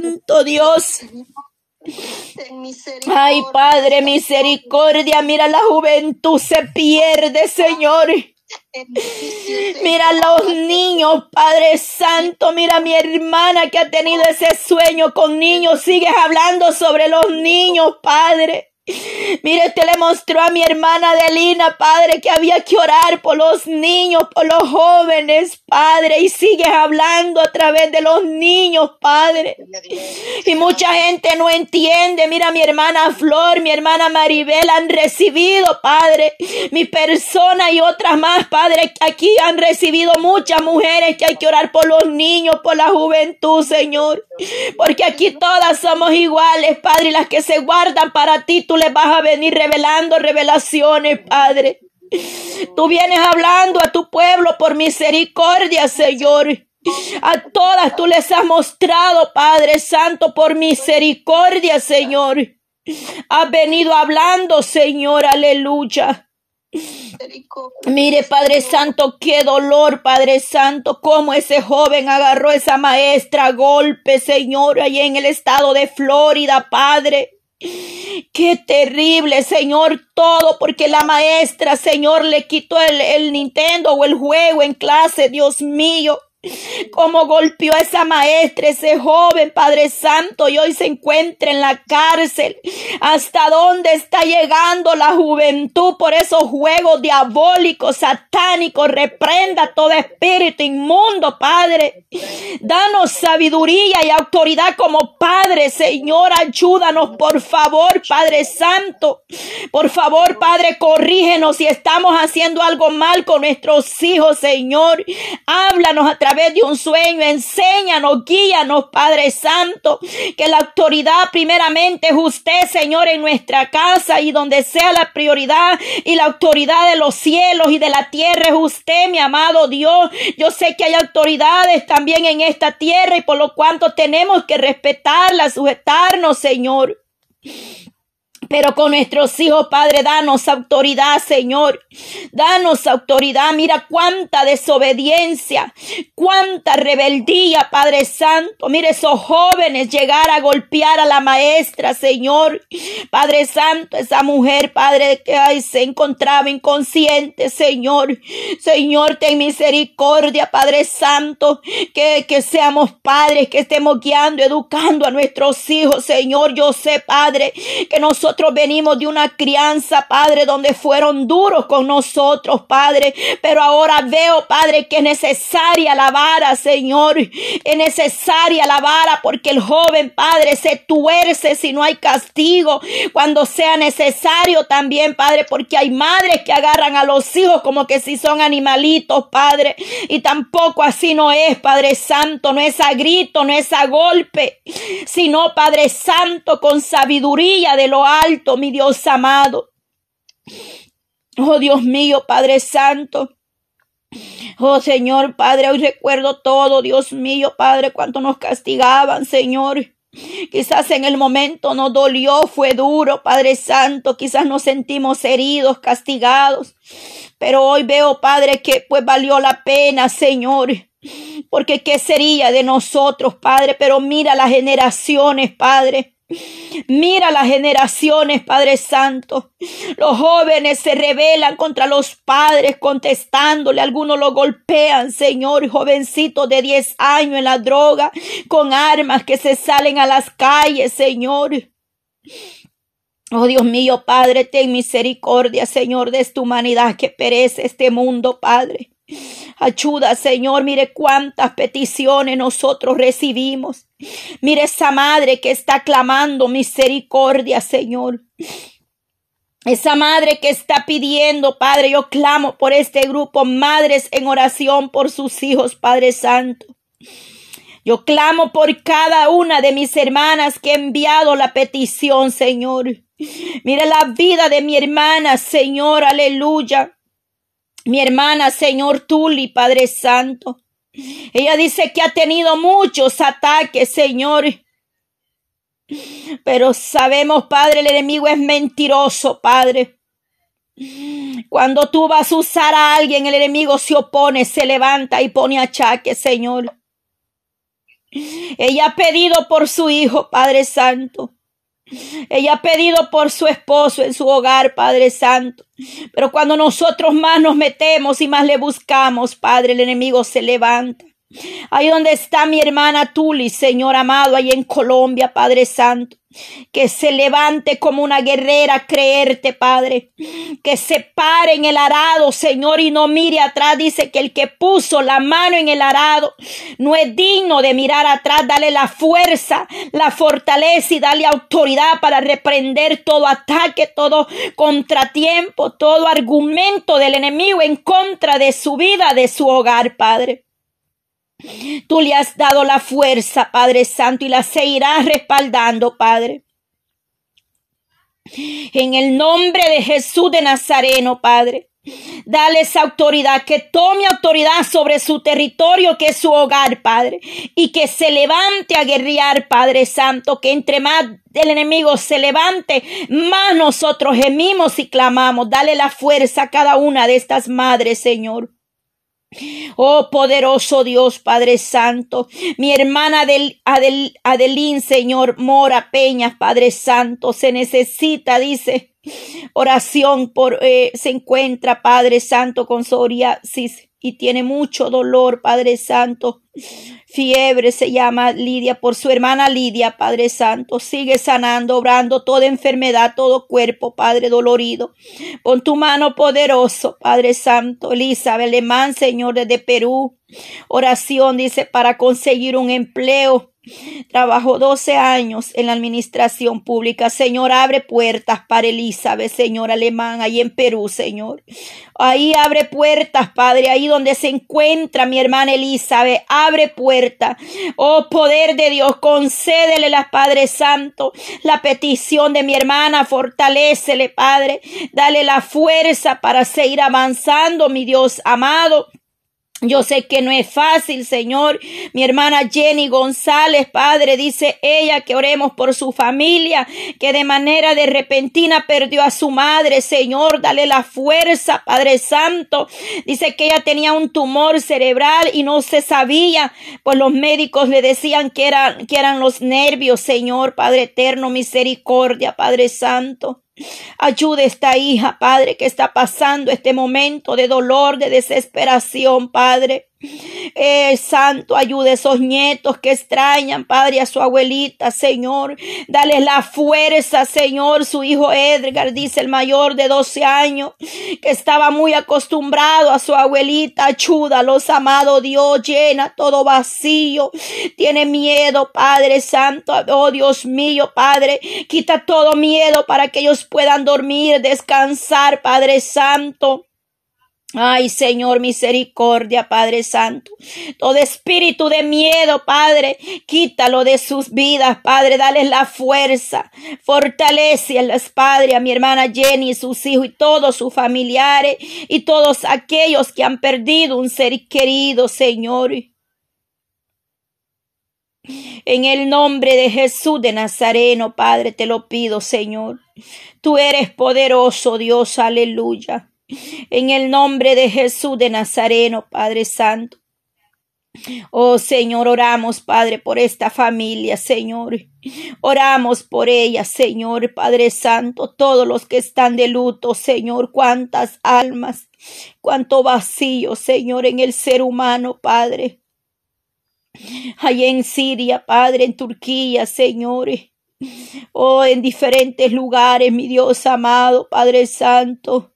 Santo Dios. Ay, Padre, misericordia, mira la juventud se pierde, Señor. Mira los niños, Padre Santo. Mira mi hermana que ha tenido ese sueño con niños. Sigues hablando sobre los niños, Padre. Mire, usted le mostró a mi hermana Adelina, Padre, que había que orar por los niños, por los jóvenes, Padre, y sigues hablando a través de los niños, Padre. Y mucha gente no entiende. Mira, mi hermana Flor, mi hermana Maribel han recibido, Padre, mi persona y otras más, Padre, aquí han recibido muchas mujeres que hay que orar por los niños, por la juventud, Señor. Porque aquí todas somos iguales, Padre, y las que se guardan para ti, tú le vas a venir revelando revelaciones, Padre. Tú vienes hablando a tu pueblo por misericordia, Señor. A todas tú les has mostrado, Padre Santo, por misericordia, Señor. Has venido hablando, Señor, aleluya. Mire, Padre Santo, qué dolor, Padre Santo, cómo ese joven agarró esa maestra a golpe, Señor, allí en el estado de Florida, Padre. Qué terrible, Señor, todo porque la maestra, Señor, le quitó el, el Nintendo o el juego en clase, Dios mío. Cómo golpeó a esa maestra, ese joven Padre Santo, y hoy se encuentra en la cárcel. ¿Hasta dónde está llegando la juventud por esos juegos diabólicos, satánicos? Reprenda todo espíritu inmundo, Padre. Danos sabiduría y autoridad como Padre, Señor. Ayúdanos, por favor, Padre Santo. Por favor, Padre, corrígenos si estamos haciendo algo mal con nuestros hijos, Señor. Háblanos a través de un sueño. Enséñanos, guíanos, Padre Santo, que la autoridad primeramente es usted, Señor, en nuestra casa y donde sea la prioridad y la autoridad de los cielos y de la tierra es usted, mi amado Dios. Yo sé que hay autoridades también en esta tierra y por lo cuanto tenemos que respetarla, sujetarnos, Señor. Pero con nuestros hijos, Padre, danos autoridad, Señor. Danos autoridad. Mira cuánta desobediencia, cuánta rebeldía, Padre Santo. Mira esos jóvenes llegar a golpear a la maestra, Señor. Padre Santo, esa mujer, Padre, que ay, se encontraba inconsciente, Señor. Señor, ten misericordia, Padre Santo. Que, que seamos padres, que estemos guiando, educando a nuestros hijos, Señor. Yo sé, Padre, que nosotros venimos de una crianza, Padre, donde fueron duros con nosotros, Padre. Pero ahora veo, Padre, que es necesaria la vara, Señor. Es necesaria la vara porque el joven, Padre, se tuerce si no hay castigo. Cuando sea necesario también, Padre, porque hay madres que agarran a los hijos como que si son animalitos, Padre. Y tampoco así no es, Padre Santo. No es a grito, no es a golpe, sino, Padre Santo, con sabiduría de lo alto mi Dios amado. Oh Dios mío, Padre Santo. Oh Señor, Padre, hoy recuerdo todo, Dios mío, Padre, cuánto nos castigaban, Señor. Quizás en el momento nos dolió, fue duro, Padre Santo, quizás nos sentimos heridos, castigados, pero hoy veo, Padre, que pues valió la pena, Señor, porque qué sería de nosotros, Padre, pero mira las generaciones, Padre. Mira las generaciones, Padre Santo. Los jóvenes se rebelan contra los padres contestándole. Algunos lo golpean, Señor, jovencitos de 10 años en la droga, con armas que se salen a las calles, Señor. Oh Dios mío, Padre, ten misericordia, Señor, de esta humanidad que perece este mundo, Padre. Ayuda, Señor. Mire cuántas peticiones nosotros recibimos. Mire esa madre que está clamando misericordia, Señor. Esa madre que está pidiendo, Padre, yo clamo por este grupo, madres en oración por sus hijos, Padre Santo. Yo clamo por cada una de mis hermanas que ha enviado la petición, Señor. Mire la vida de mi hermana, Señor, aleluya mi hermana, Señor Tuli, Padre Santo. Ella dice que ha tenido muchos ataques, Señor. Pero sabemos, Padre, el enemigo es mentiroso, Padre. Cuando tú vas a usar a alguien, el enemigo se opone, se levanta y pone achaque, Señor. Ella ha pedido por su hijo, Padre Santo. Ella ha pedido por su esposo en su hogar, Padre Santo. Pero cuando nosotros más nos metemos y más le buscamos, Padre, el enemigo se levanta. Ahí donde está mi hermana Tuli, Señor amado, ahí en Colombia, Padre Santo. Que se levante como una guerrera creerte, Padre. Que se pare en el arado, Señor, y no mire atrás. Dice que el que puso la mano en el arado no es digno de mirar atrás. Dale la fuerza, la fortaleza y dale autoridad para reprender todo ataque, todo contratiempo, todo argumento del enemigo en contra de su vida, de su hogar, Padre. Tú le has dado la fuerza, Padre Santo, y la seguirás respaldando, Padre. En el nombre de Jesús de Nazareno, Padre. Dale esa autoridad, que tome autoridad sobre su territorio, que es su hogar, Padre. Y que se levante a guerrear, Padre Santo. Que entre más el enemigo se levante, más nosotros gemimos y clamamos. Dale la fuerza a cada una de estas madres, Señor. Oh poderoso Dios Padre Santo, mi hermana Adel, Adelín, Señor Mora Peñas, Padre Santo, se necesita, dice, oración por, eh, se encuentra Padre Santo con psoriasis y tiene mucho dolor, Padre Santo. Fiebre se llama Lidia por su hermana Lidia, Padre Santo. Sigue sanando, obrando toda enfermedad, todo cuerpo, Padre dolorido. Pon tu mano poderoso, Padre Santo. Elizabeth Lemán, Señor, desde Perú. Oración, dice, para conseguir un empleo Trabajó 12 años en la administración pública. Señor, abre puertas para Elizabeth, Señor alemán, ahí en Perú, Señor. Ahí abre puertas, Padre, ahí donde se encuentra mi hermana Elizabeth. Abre puertas. Oh, poder de Dios, concédele las Padre Santo la petición de mi hermana. Fortalécele, Padre. Dale la fuerza para seguir avanzando, mi Dios amado. Yo sé que no es fácil, Señor. Mi hermana Jenny González, Padre, dice ella que oremos por su familia, que de manera de repentina perdió a su madre, Señor. Dale la fuerza, Padre Santo. Dice que ella tenía un tumor cerebral y no se sabía, pues los médicos le decían que eran, que eran los nervios, Señor, Padre eterno, misericordia, Padre Santo. Ayude a esta hija, Padre, que está pasando este momento de dolor, de desesperación, Padre. Eh, Santo, ayude a esos nietos que extrañan, Padre, a su abuelita, Señor. Dale la fuerza, Señor. Su hijo Edgar, dice el mayor de 12 años, que estaba muy acostumbrado a su abuelita. Ayúdalos, amado Dios, llena todo vacío. Tiene miedo, Padre Santo. Oh Dios mío, Padre, quita todo miedo para que ellos puedan dormir, descansar, Padre Santo. Ay, Señor, misericordia, Padre Santo. Todo espíritu de miedo, Padre, quítalo de sus vidas, Padre. Dale la fuerza. las Padre, a mi hermana Jenny, sus hijos y todos sus familiares y todos aquellos que han perdido un ser querido, Señor. En el nombre de Jesús de Nazareno, Padre, te lo pido, Señor. Tú eres poderoso, Dios, aleluya. En el nombre de Jesús de Nazareno, Padre Santo. Oh Señor, oramos, Padre, por esta familia, Señor. Oramos por ella, Señor, Padre Santo, todos los que están de luto, Señor, cuántas almas, cuánto vacío, Señor, en el ser humano, Padre. Allá en Siria, Padre, en Turquía, Señor. Oh, en diferentes lugares, mi Dios amado, Padre Santo.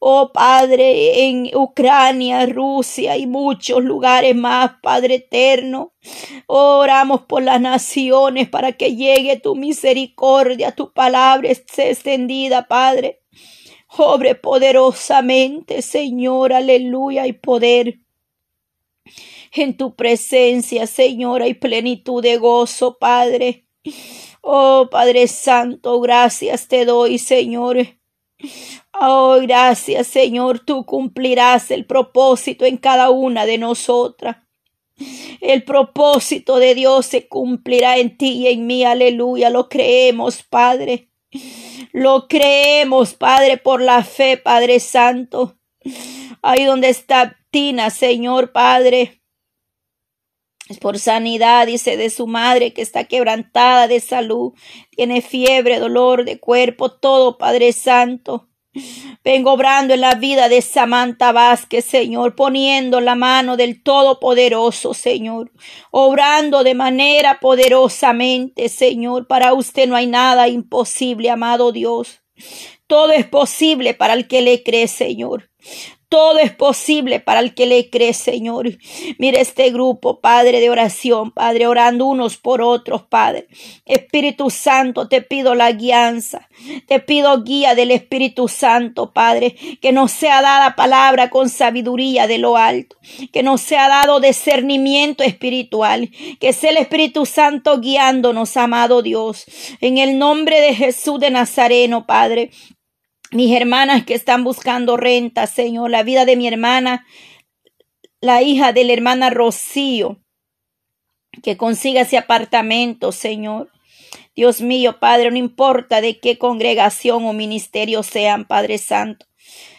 Oh Padre, en Ucrania, Rusia y muchos lugares más, Padre eterno. Oramos por las naciones para que llegue tu misericordia, tu palabra esté extendida, Padre. Obre poderosamente, Señor, aleluya y poder. En tu presencia, Señor, hay plenitud de gozo, Padre. Oh Padre Santo, gracias te doy, Señor Oh, gracias Señor, tú cumplirás el propósito en cada una de nosotras. El propósito de Dios se cumplirá en ti y en mí, aleluya, lo creemos, Padre. Lo creemos, Padre, por la fe, Padre Santo. Ahí donde está Tina, Señor Padre. Por sanidad, dice, de su madre que está quebrantada de salud. Tiene fiebre, dolor de cuerpo, todo, Padre Santo. Vengo obrando en la vida de Samantha Vázquez, Señor, poniendo la mano del Todopoderoso, Señor, obrando de manera poderosamente, Señor. Para usted no hay nada imposible, amado Dios. Todo es posible para el que le cree, Señor. Todo es posible para el que le cree, Señor. Mira este grupo, Padre, de oración, Padre, orando unos por otros, Padre. Espíritu Santo, te pido la guianza. Te pido guía del Espíritu Santo, Padre. Que nos sea dada palabra con sabiduría de lo alto. Que nos sea dado discernimiento espiritual. Que sea el Espíritu Santo guiándonos, amado Dios. En el nombre de Jesús de Nazareno, Padre mis hermanas que están buscando renta, Señor, la vida de mi hermana, la hija de la hermana Rocío, que consiga ese apartamento, Señor. Dios mío, Padre, no importa de qué congregación o ministerio sean, Padre Santo.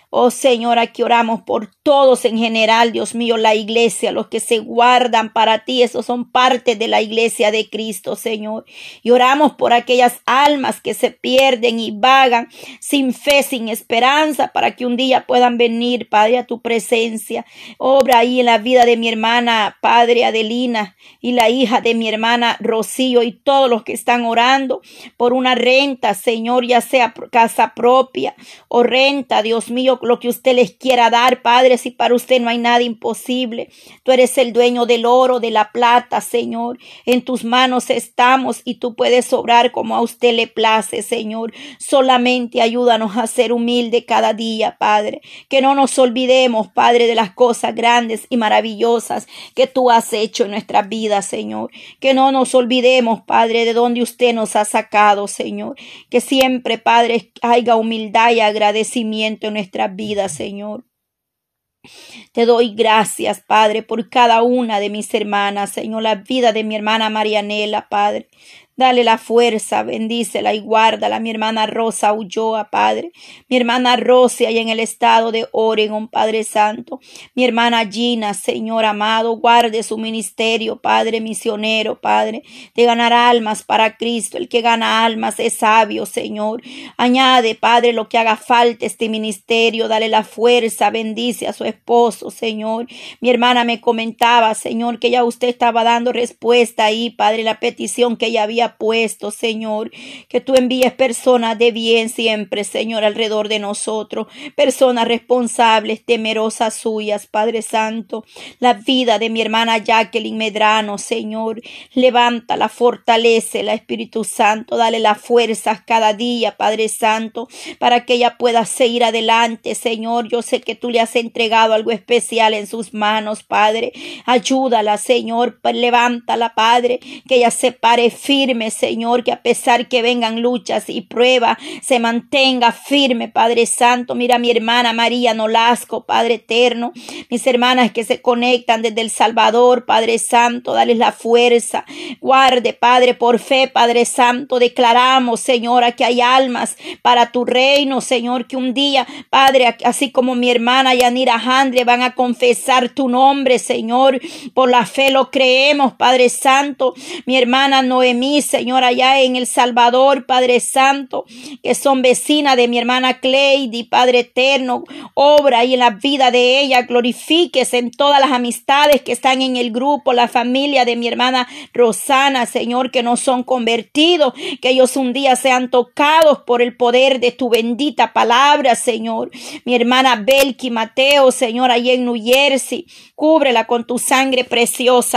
Oh Señor, aquí oramos por todos en general, Dios mío, la iglesia, los que se guardan para ti, esos son parte de la iglesia de Cristo, Señor. Y oramos por aquellas almas que se pierden y vagan sin fe, sin esperanza, para que un día puedan venir, Padre, a tu presencia. Obra ahí en la vida de mi hermana, Padre Adelina, y la hija de mi hermana Rocío, y todos los que están orando por una renta, Señor, ya sea casa propia o renta, Dios mío, lo que usted les quiera dar, Padre, si para usted no hay nada imposible. Tú eres el dueño del oro, de la plata, Señor. En tus manos estamos y tú puedes obrar como a usted le place, Señor. Solamente ayúdanos a ser humilde cada día, Padre. Que no nos olvidemos, Padre, de las cosas grandes y maravillosas que tú has hecho en nuestra vida, Señor. Que no nos olvidemos, Padre, de donde usted nos ha sacado, Señor. Que siempre, Padre, haya humildad y agradecimiento en nuestra vida, Señor. Te doy gracias, Padre, por cada una de mis hermanas, Señor, la vida de mi hermana Marianela, Padre. Dale la fuerza, bendícela y guárdala. Mi hermana Rosa Ulloa, Padre. Mi hermana Rosia, y en el estado de Oregon, Padre Santo. Mi hermana Gina, Señor amado, guarde su ministerio, Padre misionero, Padre, de ganar almas para Cristo. El que gana almas es sabio, Señor. Añade, Padre, lo que haga falta este ministerio. Dale la fuerza, bendice a su esposo, Señor. Mi hermana me comentaba, Señor, que ya usted estaba dando respuesta ahí, Padre, la petición que ella había puesto, Señor. Que tú envíes personas de bien siempre, Señor, alrededor de nosotros. Personas responsables, temerosas suyas, Padre Santo. La vida de mi hermana Jacqueline Medrano, Señor. levanta la fortalece la Espíritu Santo. Dale las fuerzas cada día, Padre Santo, para que ella pueda seguir adelante, Señor. Yo sé que tú le has entregado algo especial en sus manos, Padre. Ayúdala, Señor. Levántala, Padre. Que ella se pare firme Señor, que a pesar que vengan luchas y pruebas, se mantenga firme, Padre Santo. Mira mi hermana María Nolasco, Padre eterno, mis hermanas que se conectan desde El Salvador, Padre Santo, dale la fuerza. Guarde, Padre, por fe, Padre Santo, declaramos, Señor, que hay almas para tu reino, Señor, que un día, Padre, así como mi hermana Yanira Handre van a confesar tu nombre, Señor, por la fe lo creemos, Padre Santo. Mi hermana Noemí, Señor, allá en El Salvador, Padre Santo, que son vecinas de mi hermana Cleidy, Padre Eterno, obra y en la vida de ella, glorifiques en todas las amistades que están en el grupo, la familia de mi hermana Rosana, Señor, que no son convertidos, que ellos un día sean tocados por el poder de tu bendita palabra, Señor. Mi hermana Belki Mateo, Señor, allá en New Jersey, cúbrela con tu sangre preciosa.